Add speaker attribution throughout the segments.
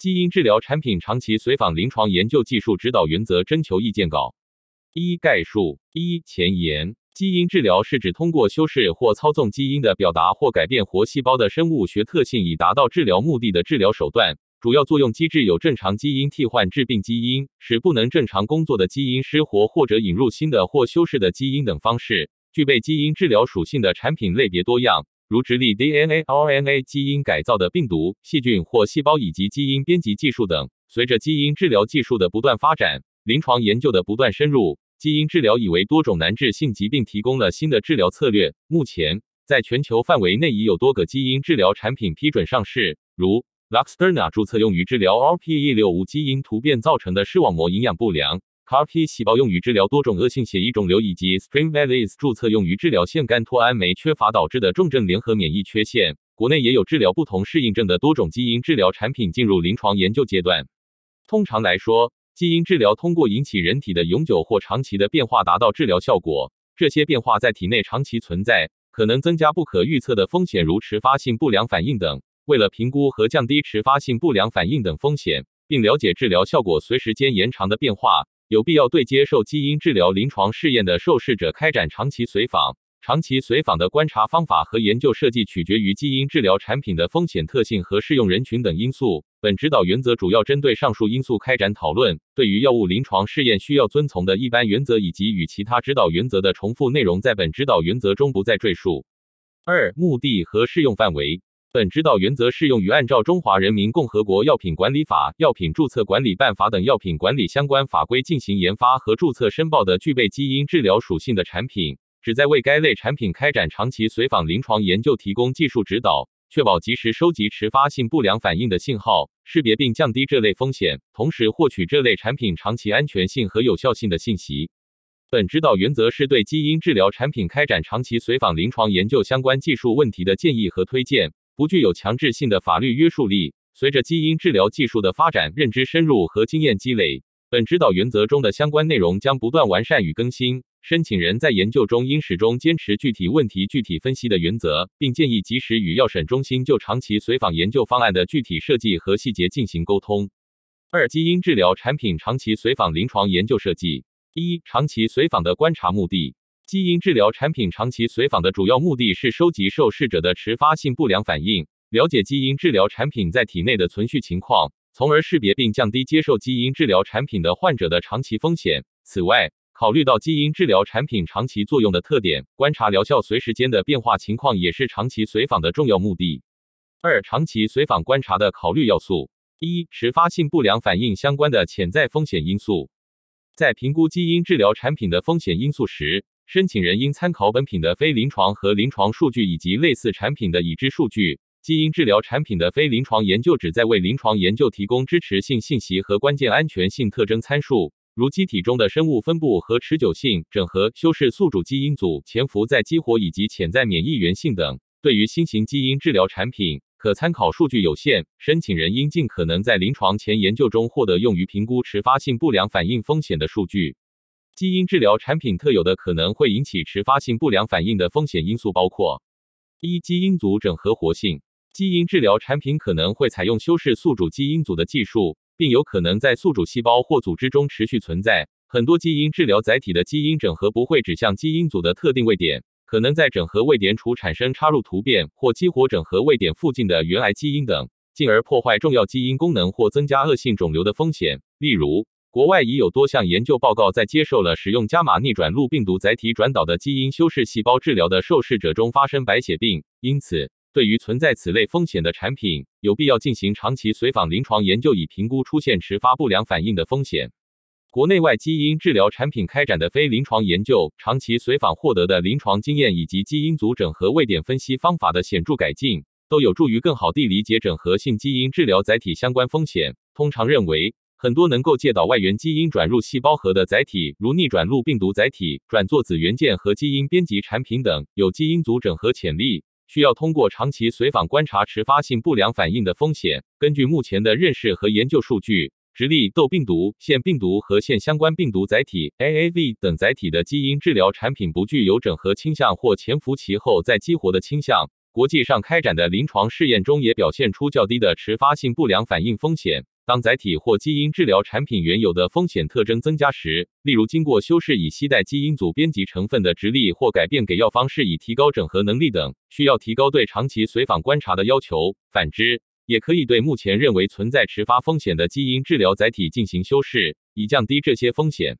Speaker 1: 基因治疗产品长期随访临床研究技术指导原则征求意见稿。一概述一前言：基因治疗是指通过修饰或操纵基因的表达或改变活细胞的生物学特性，以达到治疗目的的治疗手段。主要作用机制有正常基因替换致病基因，使不能正常工作的基因失活，或者引入新的或修饰的基因等方式。具备基因治疗属性的产品类别多样。如直立 DNA、RNA 基因改造的病毒、细菌或细胞，以及基因编辑技术等。随着基因治疗技术的不断发展，临床研究的不断深入，基因治疗已为多种难治性疾病提供了新的治疗策略。目前，在全球范围内已有多个基因治疗产品批准上市，如 Luxturna 注册用于治疗 RPE6 无基因突变造成的视网膜营养不良。CAR-T 细胞用于治疗多种恶性血液肿瘤，以及 Springvalis 注册用于治疗腺苷脱氨酶缺乏导致的重症联合免疫缺陷。国内也有治疗不同适应症的多种基因治疗产品进入临床研究阶段。通常来说，基因治疗通过引起人体的永久或长期的变化达到治疗效果。这些变化在体内长期存在，可能增加不可预测的风险，如迟发性不良反应等。为了评估和降低迟发性不良反应等风险，并了解治疗效果随时间延长的变化。有必要对接受基因治疗临床试验的受试者开展长期随访。长期随访的观察方法和研究设计取决于基因治疗产品的风险特性和适用人群等因素。本指导原则主要针对上述因素开展讨论。对于药物临床试验需要遵从的一般原则以及与其他指导原则的重复内容，在本指导原则中不再赘述。二、目的和适用范围。本指导原则适用于按照《中华人民共和国药品管理法》《药品注册管理办法》等药品管理相关法规进行研发和注册申报的具备基因治疗属性的产品，旨在为该类产品开展长期随访临床研究提供技术指导，确保及时收集迟发性不良反应的信号，识别并降低这类风险，同时获取这类产品长期安全性和有效性的信息。本指导原则是对基因治疗产品开展长期随访临床研究相关技术问题的建议和推荐。不具有强制性的法律约束力。随着基因治疗技术的发展、认知深入和经验积累，本指导原则中的相关内容将不断完善与更新。申请人在研究中应始终坚持具体问题具体分析的原则，并建议及时与药审中心就长期随访研究方案的具体设计和细节进行沟通。二、基因治疗产品长期随访临床研究设计。一、长期随访的观察目的。基因治疗产品长期随访的主要目的是收集受试者的迟发性不良反应，了解基因治疗产品在体内的存续情况，从而识别并降低接受基因治疗产品的患者的长期风险。此外，考虑到基因治疗产品长期作用的特点，观察疗效随时间的变化情况也是长期随访的重要目的。二、长期随访观察的考虑要素：一、迟发性不良反应相关的潜在风险因素。在评估基因治疗产品的风险因素时，申请人应参考本品的非临床和临床数据以及类似产品的已知数据。基因治疗产品的非临床研究旨在为临床研究提供支持性信息和关键安全性特征参数，如机体中的生物分布和持久性、整合、修饰宿主基因组、潜伏在激活以及潜在免疫原性等。对于新型基因治疗产品，可参考数据有限，申请人应尽可能在临床前研究中获得用于评估迟发性不良反应风险的数据。基因治疗产品特有的可能会引起迟发性不良反应的风险因素包括：一、基因组整合活性。基因治疗产品可能会采用修饰宿主基因组的技术，并有可能在宿主细胞或组织中持续存在。很多基因治疗载体的基因整合不会指向基因组的特定位点，可能在整合位点处产生插入突变或激活整合位点附近的原来基因等，进而破坏重要基因功能或增加恶性肿瘤的风险。例如，国外已有多项研究报告在接受了使用伽马逆转录病毒载体转导的基因修饰细胞治疗的受试者中发生白血病，因此，对于存在此类风险的产品，有必要进行长期随访临床研究，以评估出现迟发不良反应的风险。国内外基因治疗产品开展的非临床研究，长期随访获得的临床经验以及基因组整合位点分析方法的显著改进，都有助于更好地理解整合性基因治疗载体相关风险。通常认为。很多能够介导外源基因转入细胞核的载体，如逆转录病毒载体、转做子元件和基因编辑产品等，有基因组整合潜力，需要通过长期随访观察迟发性不良反应的风险。根据目前的认识和研究数据，直立窦病毒、腺病毒和腺相关病毒载体 （AAV） 等载体的基因治疗产品不具有整合倾向或潜伏其后再激活的倾向。国际上开展的临床试验中也表现出较低的迟发性不良反应风险。当载体或基因治疗产品原有的风险特征增加时，例如经过修饰以携带基因组编辑成分的直立或改变给药方式以提高整合能力等，需要提高对长期随访观察的要求。反之，也可以对目前认为存在迟发风险的基因治疗载体进行修饰，以降低这些风险。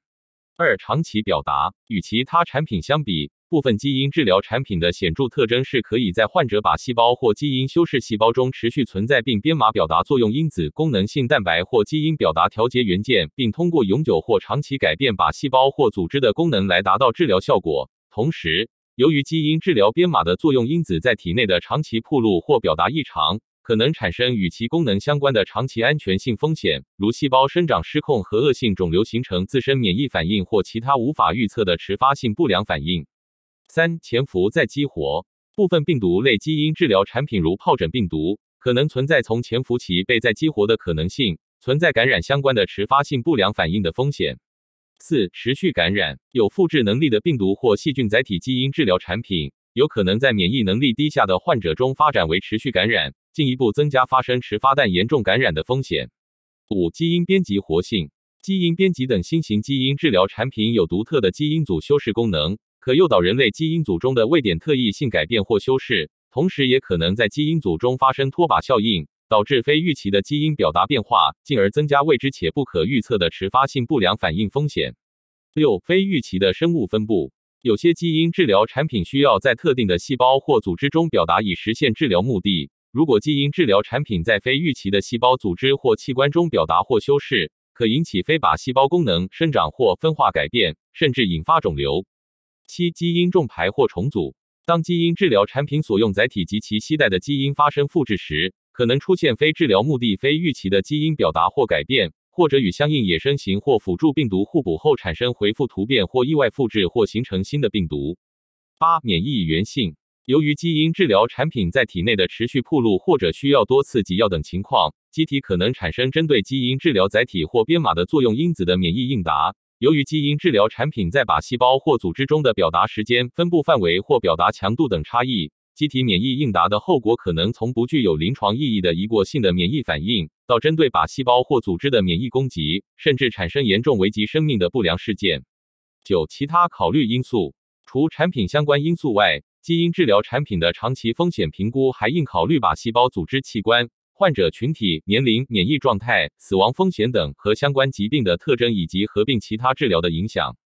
Speaker 1: 二、长期表达与其他产品相比。部分基因治疗产品的显著特征是可以在患者靶细胞或基因修饰细胞中持续存在并编码表达作用因子、功能性蛋白或基因表达调节元件，并通过永久或长期改变靶细胞或组织的功能来达到治疗效果。同时，由于基因治疗编码的作用因子在体内的长期暴露或表达异常，可能产生与其功能相关的长期安全性风险，如细胞生长失控和恶性肿瘤形成自身免疫反应或其他无法预测的迟发性不良反应。三、潜伏再激活部分病毒类基因治疗产品，如疱疹病毒，可能存在从潜伏期被再激活的可能性，存在感染相关的迟发性不良反应的风险。四、持续感染有复制能力的病毒或细菌载体基因治疗产品，有可能在免疫能力低下的患者中发展为持续感染，进一步增加发生迟发但严重感染的风险。五、基因编辑活性基因编辑等新型基因治疗产品有独特的基因组修饰功能。可诱导人类基因组中的位点特异性改变或修饰，同时也可能在基因组中发生脱靶效应，导致非预期的基因表达变化，进而增加未知且不可预测的迟发性不良反应风险。六、非预期的生物分布，有些基因治疗产品需要在特定的细胞或组织中表达以实现治疗目的。如果基因治疗产品在非预期的细胞、组织或器官中表达或修饰，可引起非靶细胞功能生长或分化改变，甚至引发肿瘤。七、基因重排或重组。当基因治疗产品所用载体及其携带的基因发生复制时，可能出现非治疗目的、非预期的基因表达或改变，或者与相应野生型或辅助病毒互补后产生回复突变或意外复制或形成新的病毒。八、免疫原性。由于基因治疗产品在体内的持续暴露或者需要多次给药等情况，机体可能产生针对基因治疗载体或编码的作用因子的免疫应答。由于基因治疗产品在靶细胞或组织中的表达时间、分布范围或表达强度等差异，机体免疫应答的后果可能从不具有临床意义的一过性的免疫反应，到针对靶细胞或组织的免疫攻击，甚至产生严重危及生命的不良事件。九、其他考虑因素，除产品相关因素外，基因治疗产品的长期风险评估还应考虑靶细胞组织器官。患者群体、年龄、免疫状态、死亡风险等和相关疾病的特征，以及合并其他治疗的影响。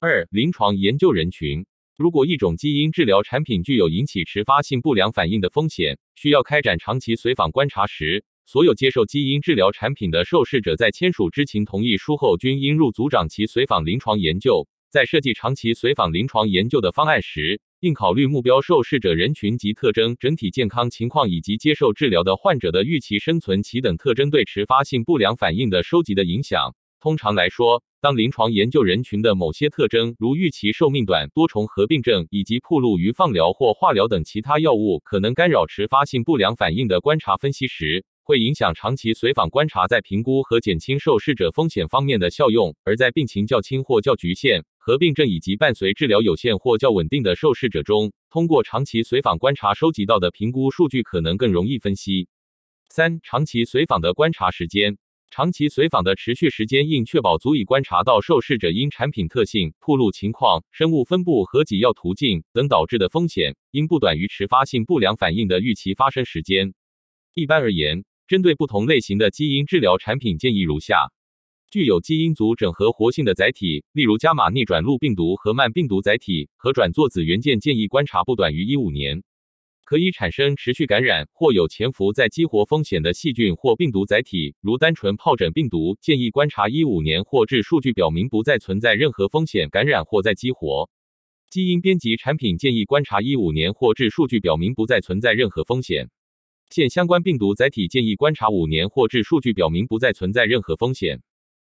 Speaker 1: 二、临床研究人群。如果一种基因治疗产品具有引起迟发性不良反应的风险，需要开展长期随访观察时，所有接受基因治疗产品的受试者在签署知情同意书后，均应入组长期随访临床研究。在设计长期随访临床研究的方案时，应考虑目标受试者人群及特征、整体健康情况以及接受治疗的患者的预期生存期等特征对迟发性不良反应的收集的影响。通常来说，当临床研究人群的某些特征，如预期寿命短、多重合并症以及暴露于放疗或化疗等其他药物可能干扰迟发性不良反应的观察分析时，会影响长期随访观察在评估和减轻受试者风险方面的效用；而在病情较轻或较局限。合并症以及伴随治疗有限或较稳定的受试者中，通过长期随访观察收集到的评估数据可能更容易分析。三、长期随访的观察时间，长期随访的持续时间应确保足以观察到受试者因产品特性、铺路情况、生物分布和给药途径等导致的风险，应不短于迟发性不良反应的预期发生时间。一般而言，针对不同类型的基因治疗产品，建议如下。具有基因组整合活性的载体，例如伽马逆转录病毒和慢病毒载体和转作子元件，建议观察不短于一五年。可以产生持续感染或有潜伏在激活风险的细菌或病毒载体，如单纯疱疹病毒，建议观察一五年或至数据表明不再存在任何风险感染或再激活。基因编辑产品建议观察一五年或至数据表明不再存在任何风险。现相关病毒载体建议观察五年或至数据表明不再存在任何风险。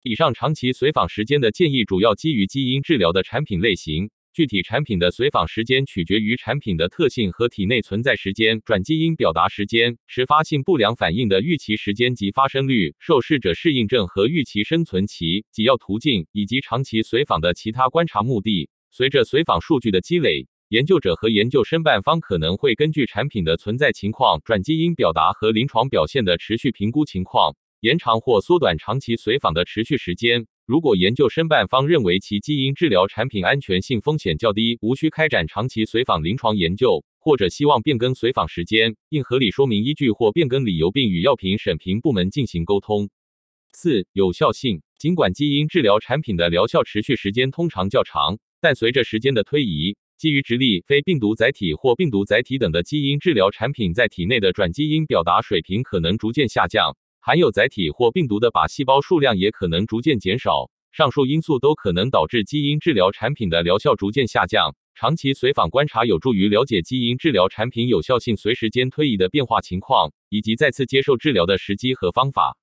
Speaker 1: 以上长期随访时间的建议主要基于基因治疗的产品类型，具体产品的随访时间取决于产品的特性和体内存在时间、转基因表达时间、迟发性不良反应的预期时间及发生率、受试者适应症和预期生存期、给药途径以及长期随访的其他观察目的。随着随访数据的积累，研究者和研究申办方可能会根据产品的存在情况、转基因表达和临床表现的持续评估情况，延长或缩短长期随访的持续时间。如果研究申办方认为其基因治疗产品安全性风险较低，无需开展长期随访临床研究，或者希望变更随访时间，应合理说明依据或变更理由，并与药品审评部门进行沟通。四、有效性。尽管基因治疗产品的疗效持续时间通常较长，但随着时间的推移，基于直立、非病毒载体或病毒载体等的基因治疗产品在体内的转基因表达水平可能逐渐下降，含有载体或病毒的靶细胞数量也可能逐渐减少。上述因素都可能导致基因治疗产品的疗效逐渐下降。长期随访观察有助于了解基因治疗产品有效性随时间推移的变化情况，以及再次接受治疗的时机和方法。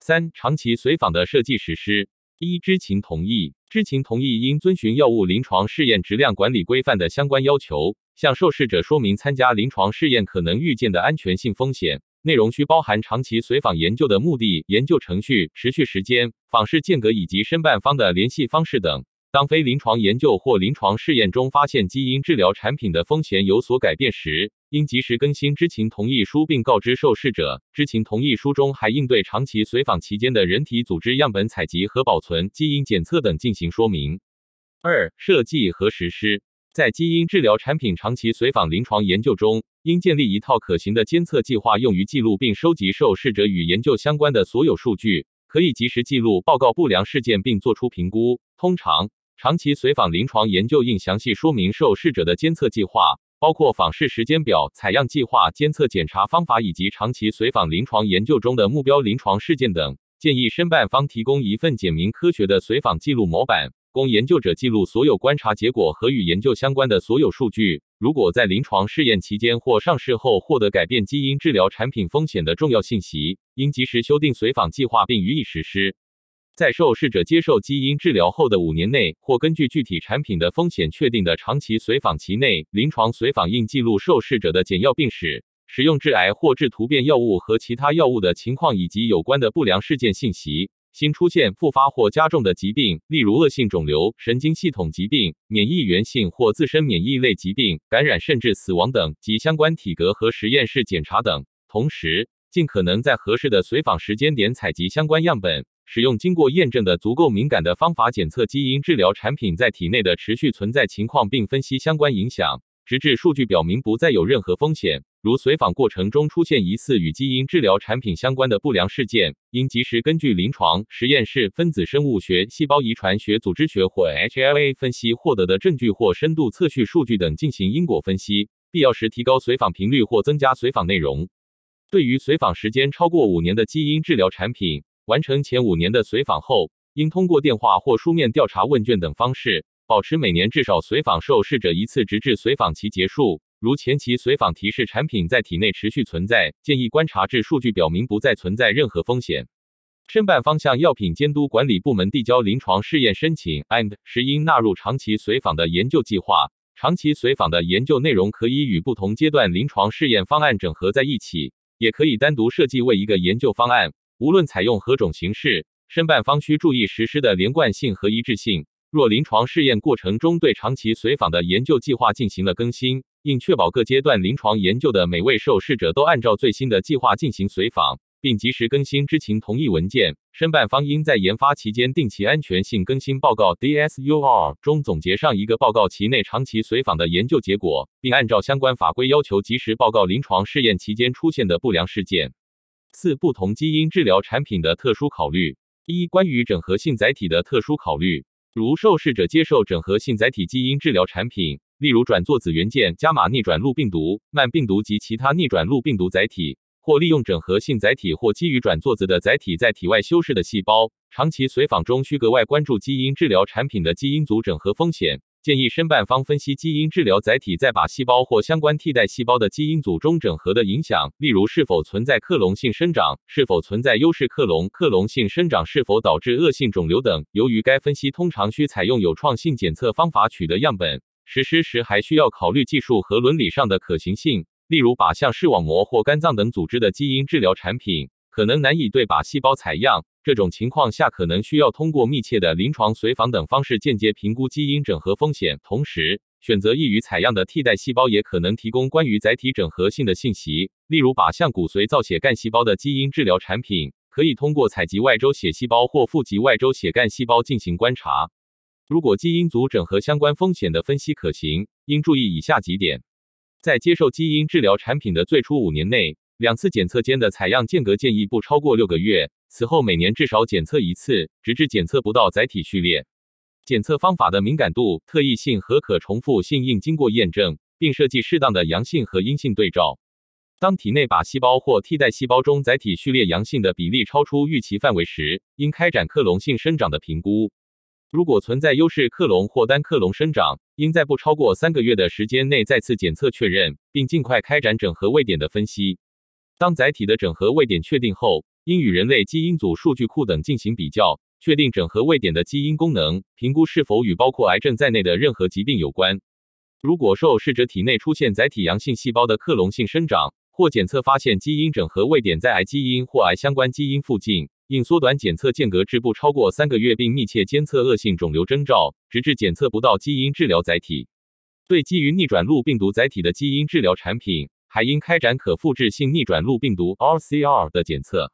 Speaker 1: 三、长期随访的设计实施。一、知情同意。知情同意应遵循药物临床试验质量管理规范的相关要求，向受试者说明参加临床试验可能预见的安全性风险。内容需包含长期随访研究的目的、研究程序、持续时间、访视间隔以及申办方的联系方式等。当非临床研究或临床试验中发现基因治疗产品的风险有所改变时，应及时更新知情同意书，并告知受试者。知情同意书中还应对长期随访期间的人体组织样本采集和保存、基因检测等进行说明。二、设计和实施。在基因治疗产品长期随访临床研究中，应建立一套可行的监测计划，用于记录并收集受试者与研究相关的所有数据，可以及时记录、报告不良事件并作出评估。通常，长期随访临床研究应详细说明受试者的监测计划，包括访视时间表、采样计划、监测检查方法以及长期随访临床研究中的目标临床事件等。建议申办方提供一份简明科学的随访记录模板，供研究者记录所有观察结果和与研究相关的所有数据。如果在临床试验期间或上市后获得改变基因治疗产品风险的重要信息，应及时修订随访计划并予以实施。在受试者接受基因治疗后的五年内，或根据具体产品的风险确定的长期随访期内，临床随访应记录受试者的简要病史、使用致癌或致突变药物和其他药物的情况以及有关的不良事件信息。新出现、复发或加重的疾病，例如恶性肿瘤、神经系统疾病、免疫源性或自身免疫类疾病、感染甚至死亡等及相关体格和实验室检查等。同时，尽可能在合适的随访时间点采集相关样本。使用经过验证的足够敏感的方法检测基因治疗产品在体内的持续存在情况，并分析相关影响，直至数据表明不再有任何风险。如随访过程中出现疑似与基因治疗产品相关的不良事件，应及时根据临床、实验室、分子生物学、细胞遗传学、组织学或 HLA 分析获得的证据或深度测序数据等进行因果分析，必要时提高随访频率或增加随访内容。对于随访时间超过五年的基因治疗产品，完成前五年的随访后，应通过电话或书面调查问卷等方式，保持每年至少随访受试者一次，直至随访期结束。如前期随访提示产品在体内持续存在，建议观察至数据表明不再存在任何风险。申办方向药品监督管理部门递交临床试验申请，and 时应纳入长期随访的研究计划。长期随访的研究内容可以与不同阶段临床试验方案整合在一起，也可以单独设计为一个研究方案。无论采用何种形式，申办方需注意实施的连贯性和一致性。若临床试验过程中对长期随访的研究计划进行了更新，应确保各阶段临床研究的每位受试者都按照最新的计划进行随访，并及时更新知情同意文件。申办方应在研发期间定期安全性更新报告 （DSUR） 中总结上一个报告期内长期随访的研究结果，并按照相关法规要求及时报告临床试验期间出现的不良事件。四、不同基因治疗产品的特殊考虑。一、关于整合性载体的特殊考虑，如受试者接受整合性载体基因治疗产品，例如转作子元件、伽马逆转录病毒、慢病毒及其他逆转录病毒载体，或利用整合性载体或基于转作子的载体在体外修饰的细胞，长期随访中需格外关注基因治疗产品的基因组整合风险。建议申办方分析基因治疗载体在靶细胞或相关替代细胞的基因组中整合的影响，例如是否存在克隆性生长，是否存在优势克隆，克隆性生长是否导致恶性肿瘤等。由于该分析通常需采用有创性检测方法取得样本，实施时还需要考虑技术和伦理上的可行性，例如靶向视网膜或肝脏等组织的基因治疗产品。可能难以对靶细胞采样，这种情况下可能需要通过密切的临床随访等方式间接评估基因整合风险。同时，选择易于采样的替代细胞也可能提供关于载体整合性的信息，例如靶向骨髓造血干细胞的基因治疗产品，可以通过采集外周血细胞或负极外周血干细胞进行观察。如果基因组整合相关风险的分析可行，应注意以下几点：在接受基因治疗产品的最初五年内，两次检测间的采样间隔建议不超过六个月。此后每年至少检测一次，直至检测不到载体序列。检测方法的敏感度、特异性和可重复性应经过验证，并设计适当的阳性和阴性对照。当体内靶细胞或替代细胞中载体序列阳性的比例超出预期范围时，应开展克隆性生长的评估。如果存在优势克隆或单克隆生长，应在不超过三个月的时间内再次检测确认，并尽快开展整合位点的分析。当载体的整合位点确定后，应与人类基因组数据库等进行比较，确定整合位点的基因功能，评估是否与包括癌症在内的任何疾病有关。如果受试者体内出现载体阳性细胞的克隆性生长，或检测发现基因整合位点在癌基因或癌相关基因附近，应缩短检测间隔至不超过三个月，并密切监测恶性肿瘤征兆，直至检测不到基因治疗载体。对基于逆转录病毒载体的基因治疗产品，还应开展可复制性逆转录病毒 （RCR） 的检测。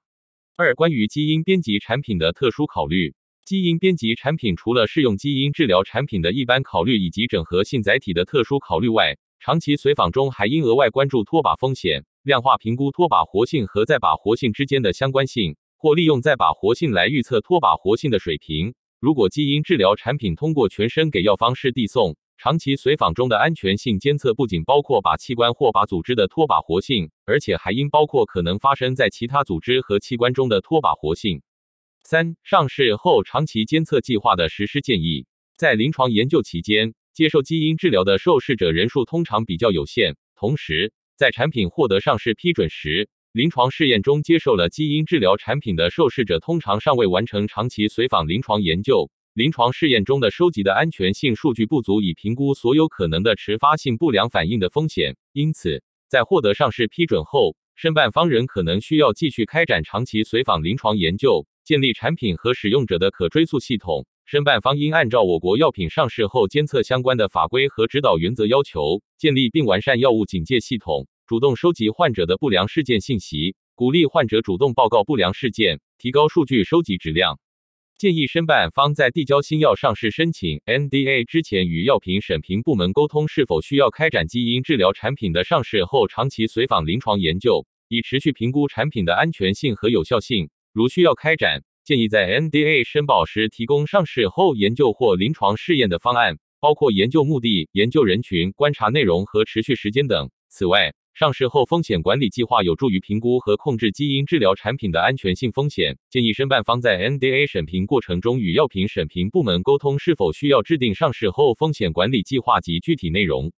Speaker 1: 二、关于基因编辑产品的特殊考虑，基因编辑产品除了适用基因治疗产品的一般考虑以及整合性载体的特殊考虑外，长期随访中还应额外关注脱靶风险，量化评估脱靶活性和再靶活性之间的相关性，或利用再靶活性来预测脱靶活性的水平。如果基因治疗产品通过全身给药方式递送，长期随访中的安全性监测不仅包括靶器官或靶组织的脱靶活性，而且还应包括可能发生在其他组织和器官中的脱靶活性。三、上市后长期监测计划的实施建议。在临床研究期间，接受基因治疗的受试者人数通常比较有限。同时，在产品获得上市批准时，临床试验中接受了基因治疗产品的受试者通常尚未完成长期随访临床研究。临床试验中的收集的安全性数据不足以评估所有可能的迟发性不良反应的风险，因此，在获得上市批准后，申办方仍可能需要继续开展长期随访临床研究，建立产品和使用者的可追溯系统。申办方应按照我国药品上市后监测相关的法规和指导原则要求，建立并完善药物警戒系统，主动收集患者的不良事件信息，鼓励患者主动报告不良事件，提高数据收集质量。建议申办方在递交新药上市申请 （NDA） 之前，与药品审评部门沟通是否需要开展基因治疗产品的上市后长期随访临床研究，以持续评估产品的安全性和有效性。如需要开展，建议在 NDA 申报时提供上市后研究或临床试验的方案，包括研究目的、研究人群、观察内容和持续时间等。此外，上市后风险管理计划有助于评估和控制基因治疗产品的安全性风险。建议申办方在 NDA 审评过程中与药品审评部门沟通是否需要制定上市后风险管理计划及具体内容。